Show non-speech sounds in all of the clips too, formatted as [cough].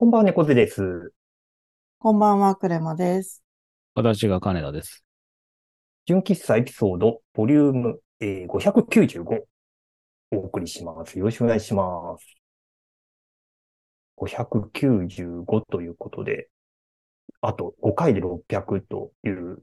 こんばんは、猫背です。こんばんは、クレマです。私が金田です。純喫茶エピソード、ボリューム、えー595、お送りします。よろしくお願いします。595ということで、あと5回で600という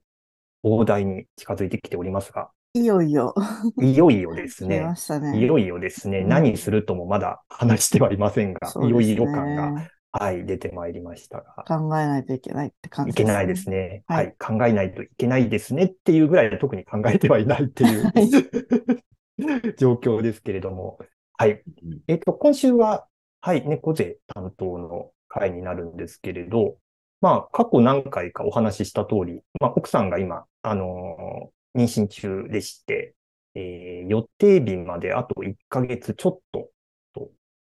大台に近づいてきておりますが、いよいよ、いよいよです来ねま。したね。いよいよですね。うん何するともまだ話してはいませんが、いよいよ感が、ね。はい、出てまいりましたが。考えないといけないって感じいけないですね。ははいい。考えないといけないですねっていうぐらいで特に考えてはいないっていう、[laughs] 状況ですけれども。はい。えっと、今週は、はい、猫背担当の回になるんですけれど、まあ、過去何回かお話しした通り、まあ、奥さんが今、あのー妊娠中でして、えー予定日まであと1ヶ月ちょっとと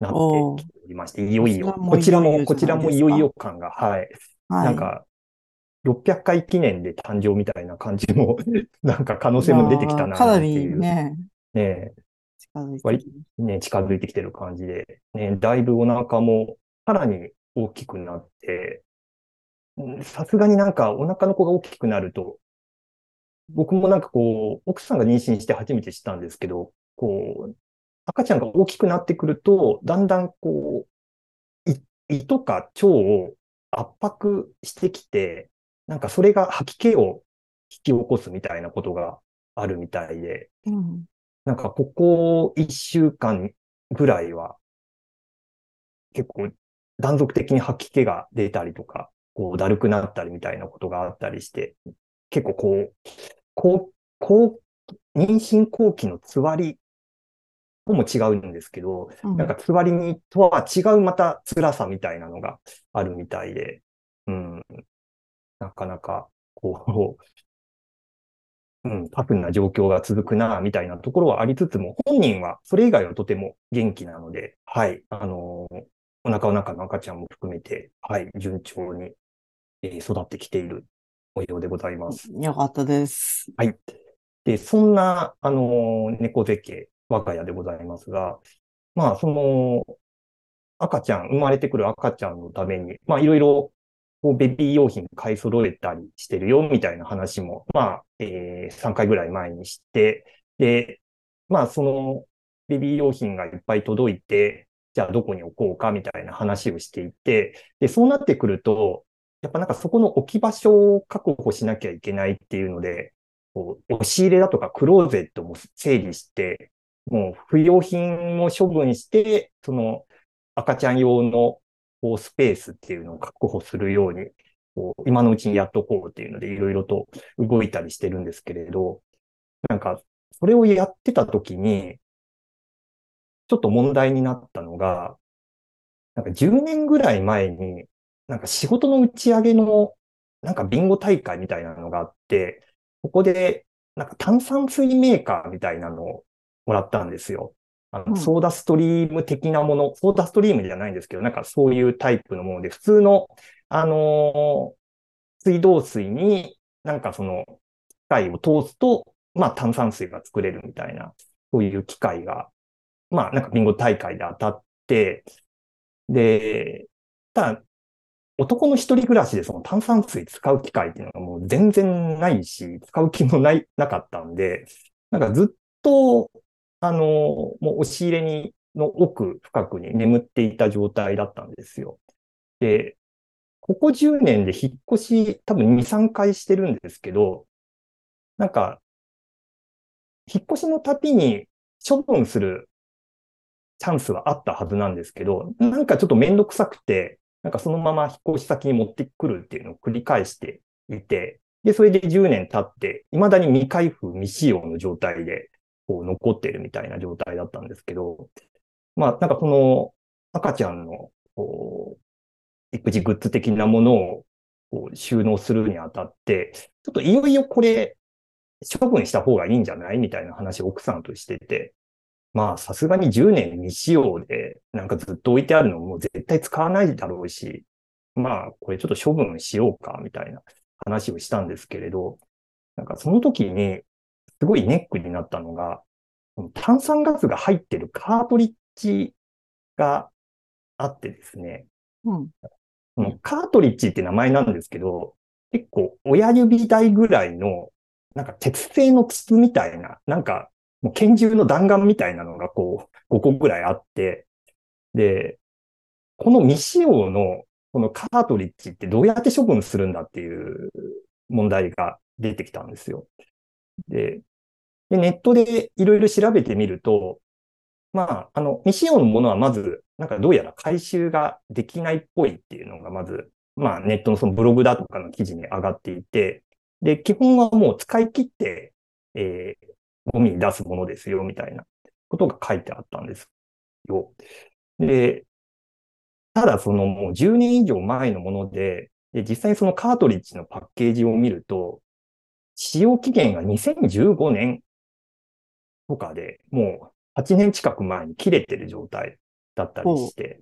なってきておりまして、いよいよ、ここちらも、こちらもいよいよ感が、はい、はい。なんか、600回記念で誕生みたいな感じも、[laughs] なんか可能性も出てきたな、まあかなりなんていう。ね、ね近づいてね、近づいてきてる感じで、ね、だいぶお腹もさらに大きくなって、うんさすがになんかお腹の子が大きくなると、僕もなんかこう、奥さんが妊娠して初めて知ったんですけど、こう、赤ちゃんが大きくなってくると、だんだんこう、い胃とか腸を圧迫してきて、なんかそれが吐き気を引き起こすみたいなことがあるみたいで、うん。なんかここ一週間ぐらいは、結構断続的に吐き気が出たりとか、こうだるくなったりみたいなことがあったりして、結構こう、こう、こう、妊娠後期のつわりとも違うんですけど、うんなんかつわりにとは違うまた辛さみたいなのがあるみたいで、うん、なかなかこう、[laughs] うん、タフな状況が続くな、みたいなところはありつつも、本人はそれ以外はとても元気なので、はい、あのーお腹の中の赤ちゃんも含めて、はい、順調に、えー育ってきている模様でございます。よかったです。はい。で、そんな、あの、猫背家、我が家でございますが、まあ、その、赤ちゃん、生まれてくる赤ちゃんのために、まあ、いろいろ、こう、ベビー用品買い揃えたりしてるよ、みたいな話も、まあ、えー3回ぐらい前にして、で、まあ、その、ベビー用品がいっぱい届いて、じゃあどこに置こうか、みたいな話をしていて、で、そうなってくると、やっぱなんかそこの置き場所を確保しなきゃいけないっていうので、こう押し入れだとかクローゼットも整理して、もう不要品を処分して、その赤ちゃん用のこうスペースっていうのを確保するように、こう今のうちにやっとこうっていうのでいろいろと動いたりしてるんですけれど、なんかそれをやってた時に、ちょっと問題になったのが、なんか10年ぐらい前に、なんか仕事の打ち上げのなんかビンゴ大会みたいなのがあって、ここで、なんか炭酸水メーカーみたいなのをもらったんですよ。あの、うんソーダストリーム的なもの、ソーダストリームじゃないんですけど、なんかそういうタイプのもので、普通の、あのー水道水になんかその機械を通すと、まあ炭酸水が作れるみたいな、そういう機械が、まあなんかビンゴ大会で当たって、で、ただ、男の一人暮らしでその炭酸水使う機会っていうのがもう全然ないし、使う気もない、なかったんで、なんかずっと、あの、もう押し入れに、の奥深くに眠っていた状態だったんですよ。で、ここ10年で引っ越し多分2、3回してるんですけど、なんか、引っ越しのたびに処分するチャンスはあったはずなんですけど、なんかちょっとめんどくさくて、なんかそのまま引っ越し先に持ってくるっていうのを繰り返していて、で、それで10年経って、未だに未開封未使用の状態で、こう残ってるみたいな状態だったんですけど、まあ、なんかこの赤ちゃんの、こう、育児グッズ的なものをこう収納するにあたって、ちょっといよいよこれ処分した方がいいんじゃないみたいな話を奥さんとしてて、まあ、さすがに10年未使用で、なんかずっと置いてあるのも絶対使わないだろうし、まあ、これちょっと処分しようか、みたいな話をしたんですけれど、なんかその時に、すごいネックになったのが、炭酸ガスが入ってるカートリッジがあってですね、うん。カートリッジって名前なんですけど、結構親指大ぐらいの、なんか鉄製の筒みたいな、なんかもう拳銃の弾丸みたいなのがこう5個ぐらいあって、で、この未使用のこのカートリッジってどうやって処分するんだっていう問題が出てきたんですよ。で、でネットでいろいろ調べてみると、まあ、あの、未使用のものはまず、なんかどうやら回収ができないっぽいっていうのがまず、まあネットのそのブログだとかの記事に上がっていて、で、基本はもう使い切って、えー、ゴミに出すものですよ、みたいなことが書いてあったんですよ。で、ただそのもう10年以上前のもので、で実際そのカートリッジのパッケージを見ると、使用期限が2015年とかで、もう8年近く前に切れてる状態だったりして、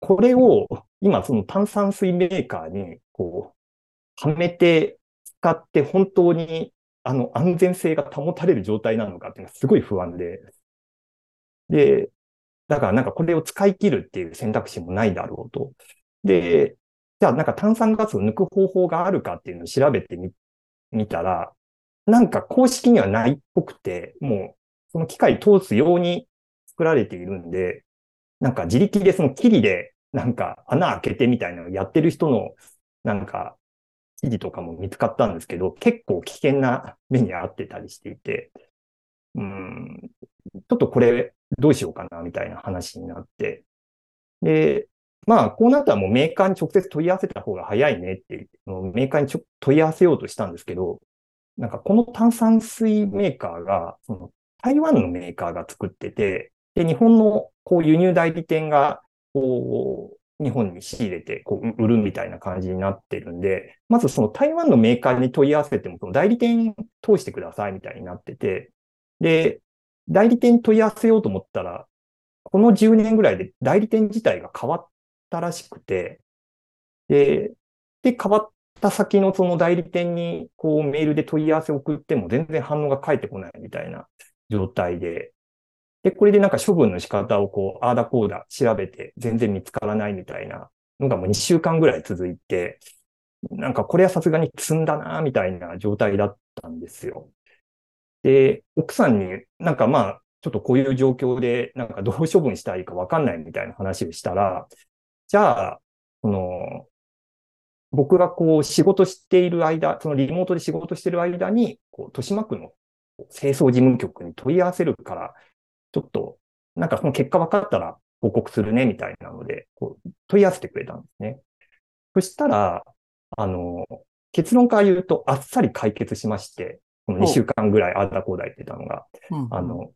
これを今その炭酸水メーカーにこう、はめて使って本当にあの安全性が保たれる状態なのかっていうのはすごい不安で。で、だからなんかこれを使い切るっていう選択肢もないだろうと。で、じゃあなんか炭酸ガスを抜く方法があるかっていうのを調べてみ、みたら、なんか公式にはないっぽくて、もうその機械通すように作られているんで、なんか自力でそのキリでなんか穴開けてみたいなのをやってる人のなんか記事とかも見つかったんですけど、結構危険な目に遭ってたりしていて、うん、ちょっとこれどうしようかなみたいな話になって、で、まあ、こうなったらもうメーカーに直接問い合わせた方が早いねって、メーカーに問い合わせようとしたんですけど、なんかこの炭酸水メーカーが、その台湾のメーカーが作ってて、で、日本のこう輸入代理店が、こう、日本に仕入れて、こう、売るみたいな感じになってるんで、まずその台湾のメーカーに問い合わせても、その代理店通してくださいみたいになってて、で、代理店問い合わせようと思ったら、この10年ぐらいで代理店自体が変わったらしくて、で、で、変わった先のその代理店にこうメールで問い合わせを送っても全然反応が返ってこないみたいな状態で、で、これでなんか処分の仕方をこう、ああだこうだ調べて全然見つからないみたいなのがもう2週間ぐらい続いて、なんかこれはさすがに積んだなみたいな状態だったんですよ。で、奥さんになんかまあ、ちょっとこういう状況でなんかどう処分したらいいかわかんないみたいな話をしたら、じゃあ、その、僕がこう仕事している間、そのリモートで仕事している間に、こう、豊島区の清掃事務局に問い合わせるから、ちょっと、なんかその結果分かったら報告するね、みたいなので、こう問い合わせてくれたんですね。そしたら、あの、結論から言うとあっさり解決しまして、この2週間ぐらいあだこうだ言ってたのが、うん。あの、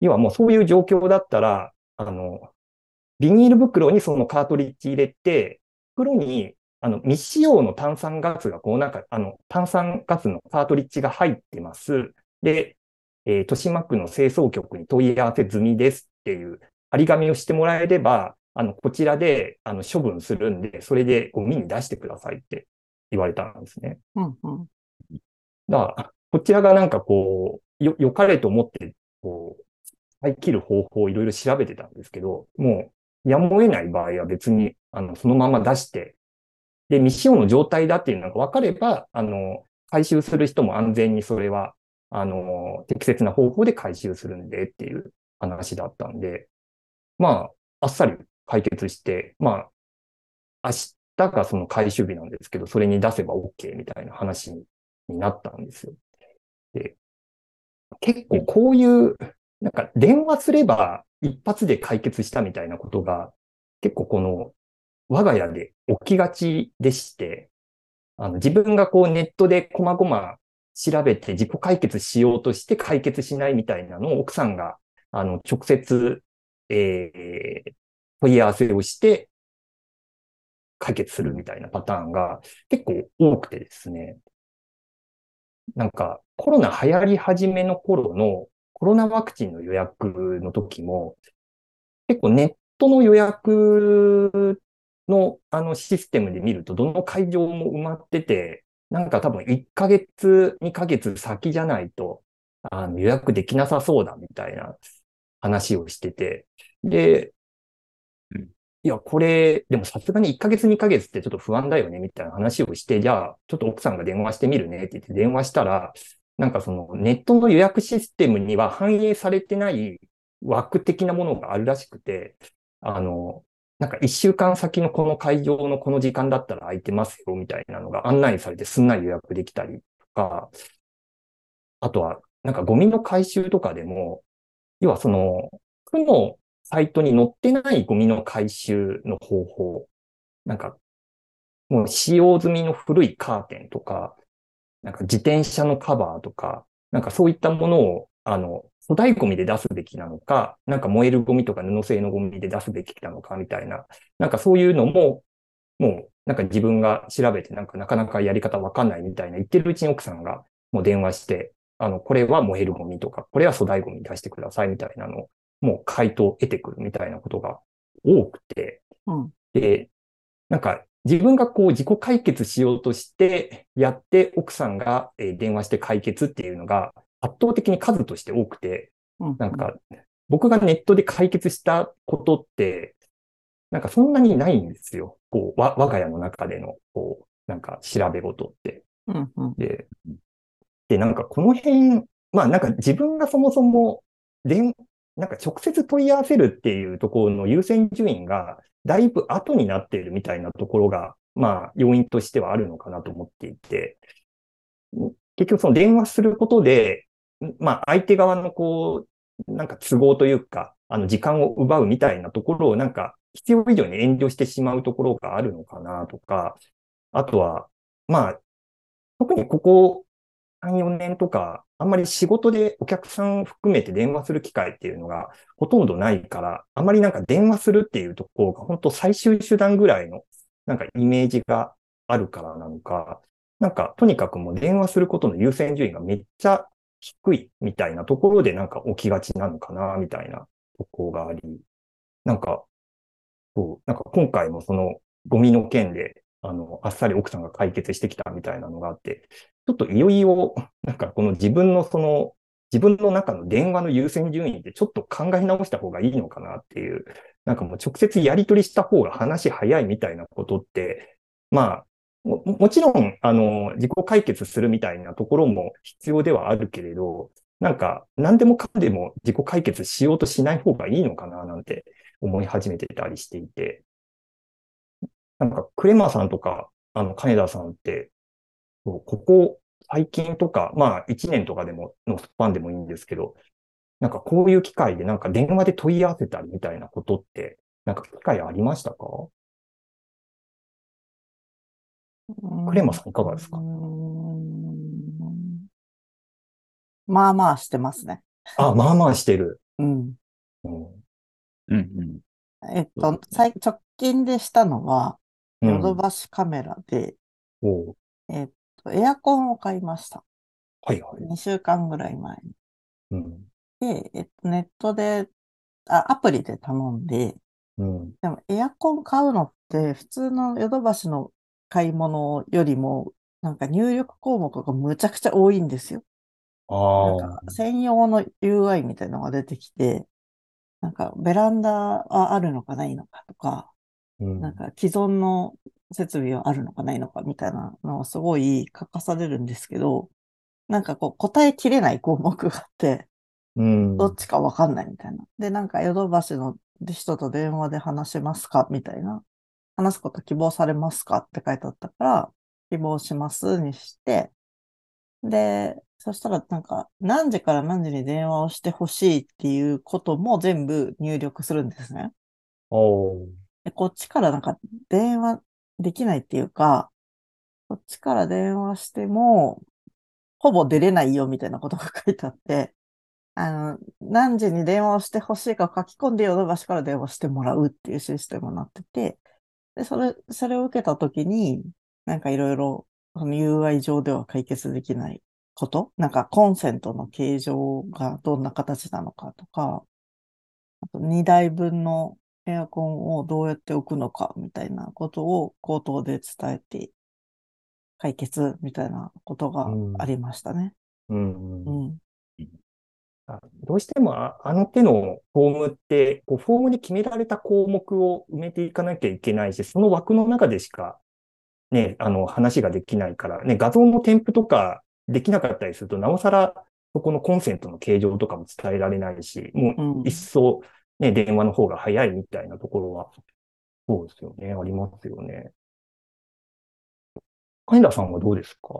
要はもうそういう状況だったら、あの、ビニール袋にそのカートリッジ入れて、袋に、あの、未使用の炭酸ガスが、こうなんか、あの、炭酸ガスのカートリッジが入ってます。で、えー豊島区の清掃局に問い合わせ済みですっていう張り紙をしてもらえれば、あの、こちらで、あの、処分するんで、それでゴミに出してくださいって言われたんですね。うんうんだから、こちらがなんかこう、よ、良かれと思って、こう、使い切る方法をいろいろ調べてたんですけど、もう、やむを得ない場合は別に、あの、そのまま出して、で、未使用の状態だっていうのが分かれば、あの、回収する人も安全にそれは、あの、適切な方法で回収するんでっていう話だったんで、まあ、あっさり解決して、まあ、明日がその回収日なんですけど、それに出せば OK みたいな話にになったんですよ。で、結構こういう、なんか電話すれば一発で解決したみたいなことが、結構この我が家で起きがちでして、あの自分がこうネットでこまごま調べて自己解決しようとして解決しないみたいなのを奥さんが、あの、直接、えー、問い合わせをして解決するみたいなパターンが結構多くてですね。なんかコロナ流行り始めの頃のコロナワクチンの予約の時も、結構ネットの予約のあのシステムで見ると、どの会場も埋まってて、なんか多分1ヶ月、2ヶ月先じゃないと、あの予約できなさそうだみたいな話をしてて、で、いや、これ、でもさすがに1ヶ月2ヶ月ってちょっと不安だよね、みたいな話をして、じゃあ、ちょっと奥さんが電話してみるねって言って電話したら、なんかそのネットの予約システムには反映されてない枠的なものがあるらしくて、あの、なんか1週間先のこの会場のこの時間だったら空いてますよ、みたいなのが案内されてすんなり予約できたりとか、あとは、なんかゴミの回収とかでも、要はその、区のサイトに載ってないゴミの回収の方法。なんか、もう使用済みの古いカーテンとか、なんか自転車のカバーとか、なんかそういったものを、あの、粗大ゴミで出すべきなのか、なんか燃えるゴミとか布製のゴミで出すべきなのかみたいな、なんかそういうのも、もうなんか自分が調べてなんかなかなかやり方わかんないみたいな言ってるうちに奥さんがもう電話して、あの、これは燃えるゴミとか、これは粗大ゴミ出してくださいみたいなのをもう回答を得てくるみたいなことが多くて、うん。で、なんか自分がこう自己解決しようとしてやって奥さんがえー電話して解決っていうのが圧倒的に数として多くて、うん。なんか僕がネットで解決したことって、なんかそんなにないんですよ。こう、わ我が家の中での、こう、なんか調べ事って。うん。うん。で、で、なんかこの辺、まあなんか自分がそもそも、でん、なんか直接問い合わせるっていうところの優先順位がだいぶ後になっているみたいなところが、まあ要因としてはあるのかなと思っていて、ん結局その電話することで、んまあ相手側のこう、なんか都合というか、あの時間を奪うみたいなところをなんか必要以上に遠慮してしまうところがあるのかなとか、あとは、まあ、特にここ3、4年とか、あんまり仕事でお客さん含めて電話する機会っていうのがほとんどないから、あんまりなんか電話するっていうところが本当最終手段ぐらいのなんかイメージがあるからなのか、なんかとにかくもう電話することの優先順位がめっちゃ低いみたいなところでなんか起きがちなのかな、みたいなところがあり、なんか、そう、なんか今回もそのゴミの件で、あの、あっさり奥さんが解決してきたみたいなのがあって、ちょっといよいよ、なんかこの自分のその、自分の中の電話の優先順位ってちょっと考え直した方がいいのかなっていう、なんかもう直接やり取りした方が話早いみたいなことって、まあ、ももちろん、あの、自己解決するみたいなところも必要ではあるけれど、なんか、何でもかんでも自己解決しようとしない方がいいのかななんて思い始めてたりしていて、なんか、クレマーさんとか、あの、金田さんって、ここ最近とか、まあ、1年とかでも、のスパンでもいいんですけど、なんかこういう機会でなんか電話で問い合わせたりみたいなことって、なんか機会ありましたか？クレマさんいかがですか？まあまあしてますね。あ、まあまあしてる。うん。うん。うんえっと、最直近でしたのは、うんヨドバシカメラで、おうえっと、エアコンを買いました。はいはい。2週間ぐらい前に。うん。で、えっと、ネットで、あ、アプリで頼んで、うん。でもエアコン買うのって普通のヨドバシの買い物よりも、なんか入力項目がむちゃくちゃ多いんですよ。あなんか専用の UI みたいなのが出てきて、なんかベランダはあるのかないのかとか、うんなんか既存の設備はあるのかないのかみたいなのをすごい書かされるんですけど、なんかこう答えきれない項目があって、うん。どっちかわかんないみたいな。で、なんかヨドバシの人と電話で話せますかみたいな。話すこと希望されますか？って書いてあったから、希望しますにして、で、そしたらなんか何時から何時に電話をしてほしいっていうことも全部入力するんですね。おうで、こっちからなんか電話できないっていうか、こっちから電話しても、ほぼ出れないよみたいなことが書いてあって、あの、何時に電話をしてほしいかを書き込んでヨドバシから電話してもらうっていうシステムになってて、で、それ、それを受けたときに、なんかいろいろ、その UI 上では解決できないこと？なんかコンセントの形状がどんな形なのかとか、あと2台分のエアコンをどうやって置くのかみたいなことを口頭で伝えて解決みたいなことがありましたね。うん。うん。あどうしてもああの手のフォームって、こうフォームに決められた項目を埋めていかなきゃいけないし、その枠の中でしか、ね、あの、話ができないから、ね、画像の添付とかできなかったりすると、なおさら、そこのコンセントの形状とかも伝えられないし、もうんう一層、ね、電話の方が早いみたいなところは、そうですよね、ありますよね。金田さんはどうですか？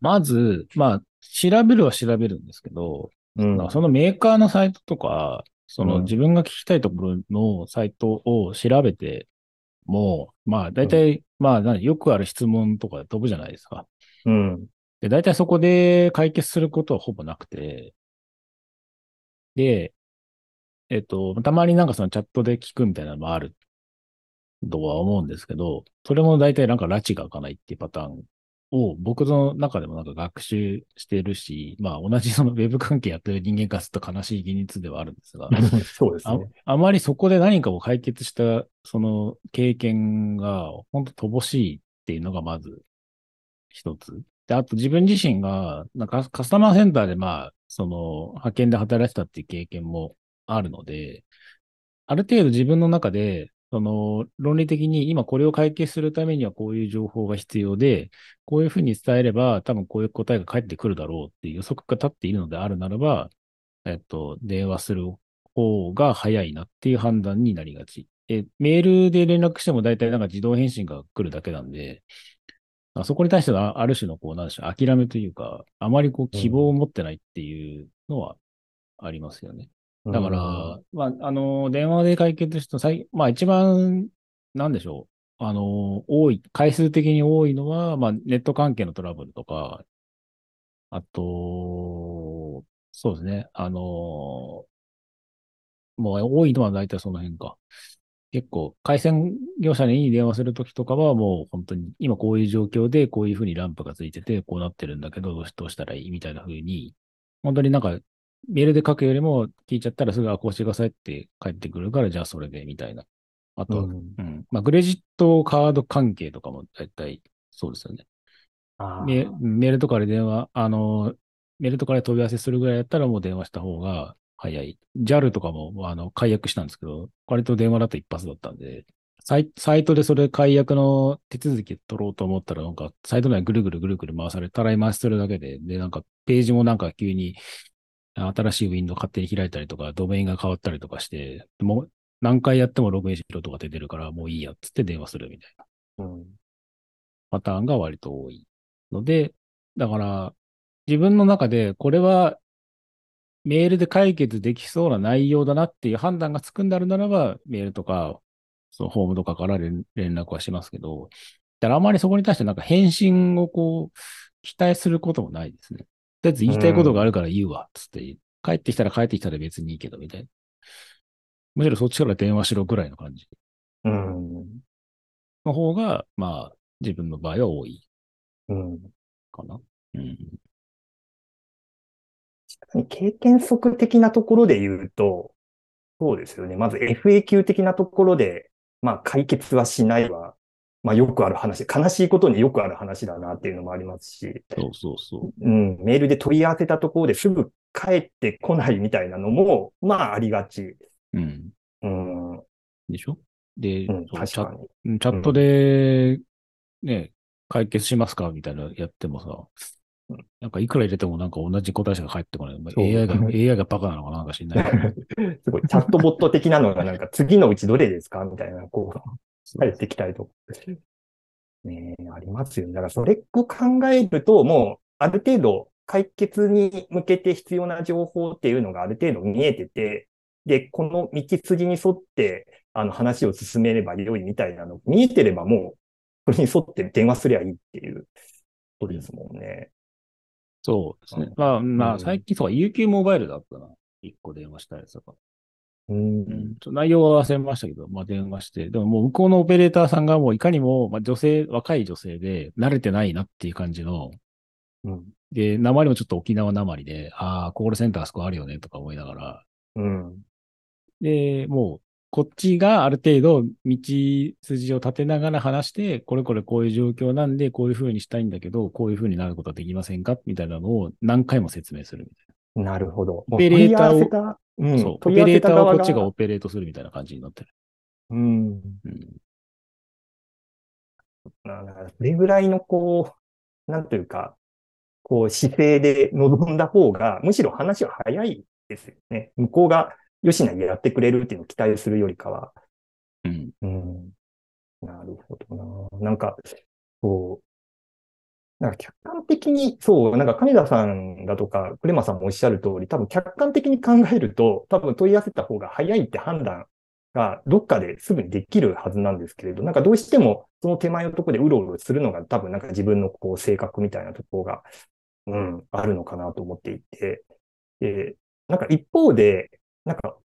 まず、まあ、調べるは調べるんですけど、うんそのメーカーのサイトとか、そうんの自分が聞きたいところのサイトを調べても、まあ、大体、まあ何、よくある質問とか飛ぶじゃないですか。うん。で、大体そこで解決することはほぼなくて、で、えっと、たまになんかそのチャットで聞くみたいなのもあるとは思うんですけど、それも大体なんか拉致が開かないっていうパターンを僕の中でもなんか学習してるし、まあ同じそのウェブ関係やってる人間からすると悲しい現実ではあるんですが、あ [laughs] そうですね。あまりそこで何かを解決したその経験が本当乏しいっていうのがまず一つ。で、あと自分自身がなんかカスタマーセンターでまあ、その派遣で働いてたっていう経験もあるので、ある程度自分の中で、その論理的に今これを解決するためにはこういう情報が必要で、こういうふうに伝えれば多分こういう答えが返ってくるだろうっていう予測が立っているのであるならば、えっと、電話する方が早いなっていう判断になりがち。え、メールで連絡しても大体なんか自動返信が来るだけなんで、あそこに対してはある種のこう、なんでしょう、諦めというか、あまりこう希望を持ってないっていうのはありますよね。だから、まあ、あの、電話で解決した最、まあ一番、なんでしょう。あの、多い、回数的に多いのは、まあネット関係のトラブルとか、あと、そうですね。あの、もう多いのは大体その辺か。結構、回線業者に電話するときとかはもう本当に今こういう状況でこういうふうにランプがついててこうなってるんだけどどうしたらいいみたいなふうに、本当になんかメールで書くよりも聞いちゃったらすぐあこうしてくださいって返ってくるからじゃあそれでみたいな。あとは、うんうん。まあ、クレジットカード関係とかも大体そうですよね。メメールとかで電話、あの、メールとかで問い合わせするぐらいやったらもう電話した方が早い。JAL とかも、あの、解約したんですけど、割と電話だと一発だったんで、サイサイトでそれ解約の手続き取ろうと思ったら、なんか、サイト内ぐるぐるぐるぐる回され、たらい回しするだけで、で、なんか、ページもなんか急に、新しいウィンドウ勝手に開いたりとか、ドメインが変わったりとかして、もう、何回やってもログインしろとか出てるから、もういいやっつって電話するみたいな。うんパターンが割と多いので、だから、自分の中でこれはメールで解決できそうな内容だなっていう判断がつくんであるならば、メールとか、そのホームとかから連連絡はしますけど、だからあまりそこに対してなんか返信をこう、期待することもないですね。とりあえず言いたいことがあるから言うわ、つって、帰ってきたら帰ってきたら別にいいけど、みたいな。むしろそっちから電話しろぐらいの感じうん。の方が、まあ、自分の場合は多いうん。かな。うん。経験則的なところで言うと、そうですよね。まず FAQ 的なところで、まあ解決はしないは、まあよくある話、悲しいことによくある話だなっていうのもありますし、そうそうそう。うん、メールで問い合わせたところですぐ帰ってこないみたいなのも、まあありがち。うん。うん、うん、でしょ？で、そうんチャットで、ね、解決しますかみたいなのやってもさうん、なんかいくら入れてもなんか同じ答えしか返ってこない。まあ AI が、AI がバカなのかなんか知んない。[laughs] すごい、チャットボット的なのがなんか次のうちどれですか？みたいな、こう、返ってきたりとか。ねえ、ありますよね。だからそれを考えると、もう、ある程度、解決に向けて必要な情報っていうのがある程度見えてて、で、この道筋に沿って、あの話を進めれば良いみたいなの、見えてればもう、それに沿って電話すりゃいいっていうことですもんね。そうですねうん。まあ、まあ、うん最近そうか、UQ モバイルだったな。一個電話したやつとか。うんうん。ちょ内容は忘れましたけど、まあ電話して。でももう向こうのオペレーターさんがもういかにも、まあ女性、若い女性で慣れてないなっていう感じの、うん。で、鉛もちょっと沖縄鉛で、ああ、コールセンターあそこあるよねとか思いながら、うん。で、もこっちがある程度道筋を立てながら話して、これこれこういう状況なんで、こういう風にしたいんだけど、こういう風になることはできませんか？みたいなのを何回も説明するみなるほど。オペレーターをう。ん、そう。オペレーターをせた側こっちがオペレートするみたいな感じになってる。うん。うん。なだからそれぐらいのこう、なんというか、こう姿勢で臨んだ方が、むしろ話は早いですよね。向こうが、よしなやってくれるっていうのを期待するよりかは。うん。うん。なるほどな。なんか、こう、なんか客観的に、そう、なんか金田さんだとか、クレマさんもおっしゃる通り、多分客観的に考えると、多分問い合わせた方が早いって判断がどっかですぐにできるはずなんですけれど、なんかどうしてもその手前のところでうろうろするのが多分なんか自分のこう性格みたいなところが、うん、あるのかなと思っていて、で、なんか一方で、なんか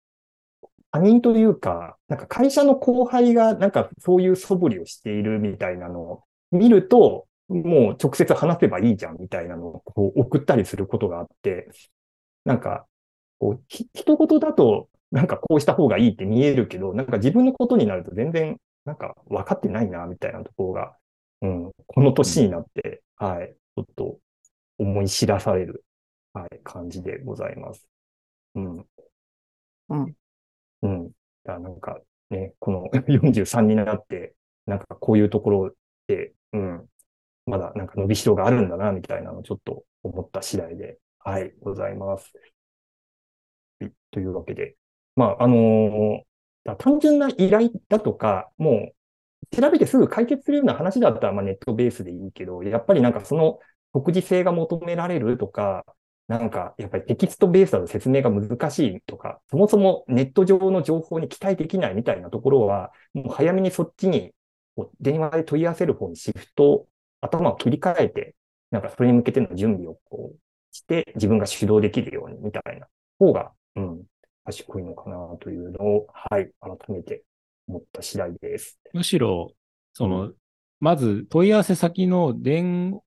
他人というか、なんか会社の後輩がなんかそういう素振りをしているみたいなのを見ると、もう直接話せばいいじゃんみたいなのをこう送ったりすることがあって、なんか、こう、ひ、一言だと、なんかこうした方がいいって見えるけど、なんか自分のことになると全然、なんか分かってないな、みたいなところが、うん、この年になって、はい、ちょっと思い知らされる、はい、感じでございます。うん。うん。うん。だなんかね、この [laughs] 43になって、なんかこういうところで、うん、まだなんか伸びしろがあるんだな、みたいなのをちょっと思った次第で、はい、ございます。というわけで、まあ、あのー単純な依頼だとか、もう調べてすぐ解決するような話だったら、まあ、ネットベースでいいけど、やっぱりなんかその独自性が求められるとか、なんかやっぱりテキストベースだと説明が難しいとか、そもそもネット上の情報に期待できないみたいなところは、もう早めにそっちに電話で問い合わせる方にシフト、頭を切り替えて、なんかそれに向けての準備をこうして、自分が主導できるようにみたいな方が、うん、賢いのかなというのを、はい、改めて思った次第です。むしろ、その、うまず問い合わせ先の電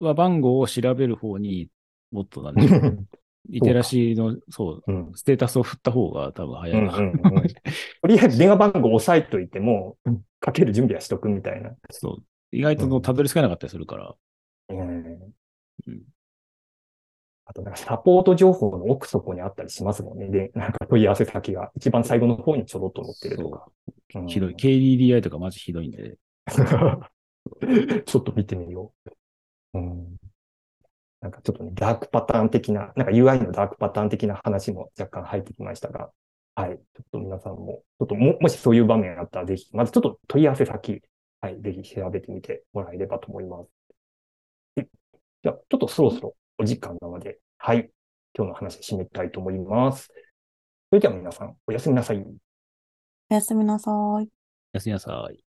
話番号を調べる方にもっとなんで [laughs] リテラシーの、そう、うんステータスを振った方が多分早いな。うんうんうん [laughs] とりあえず電話番号押さえといても、かける準備はしとくみたいな。そう。意外とのたどり着かなかったりするから。うんうんあと、なんかサポート情報の奥底にあったりしますもんね。で、なんか問い合わせ先が一番最後の方にちょろっと載ってるとか。うんひどい。KDDI とかマジひどいんで。ちょっと見てみよう。うん。なんかちょっとね、ダークパターン的な、なんか UI のダークパターン的な話も若干入ってきましたが、はい。ちょっと皆さんも、ちょっとも、もしそういう場面あったらぜひ、まずちょっと問い合わせ先、はい。ぜひ調べてみてもらえればと思います。でじゃあ、ちょっとそろそろお時間なので、はい。今日の話締めたいと思います。それでは皆さん、おやすみなさい。おやすみなさい。やすみなさい。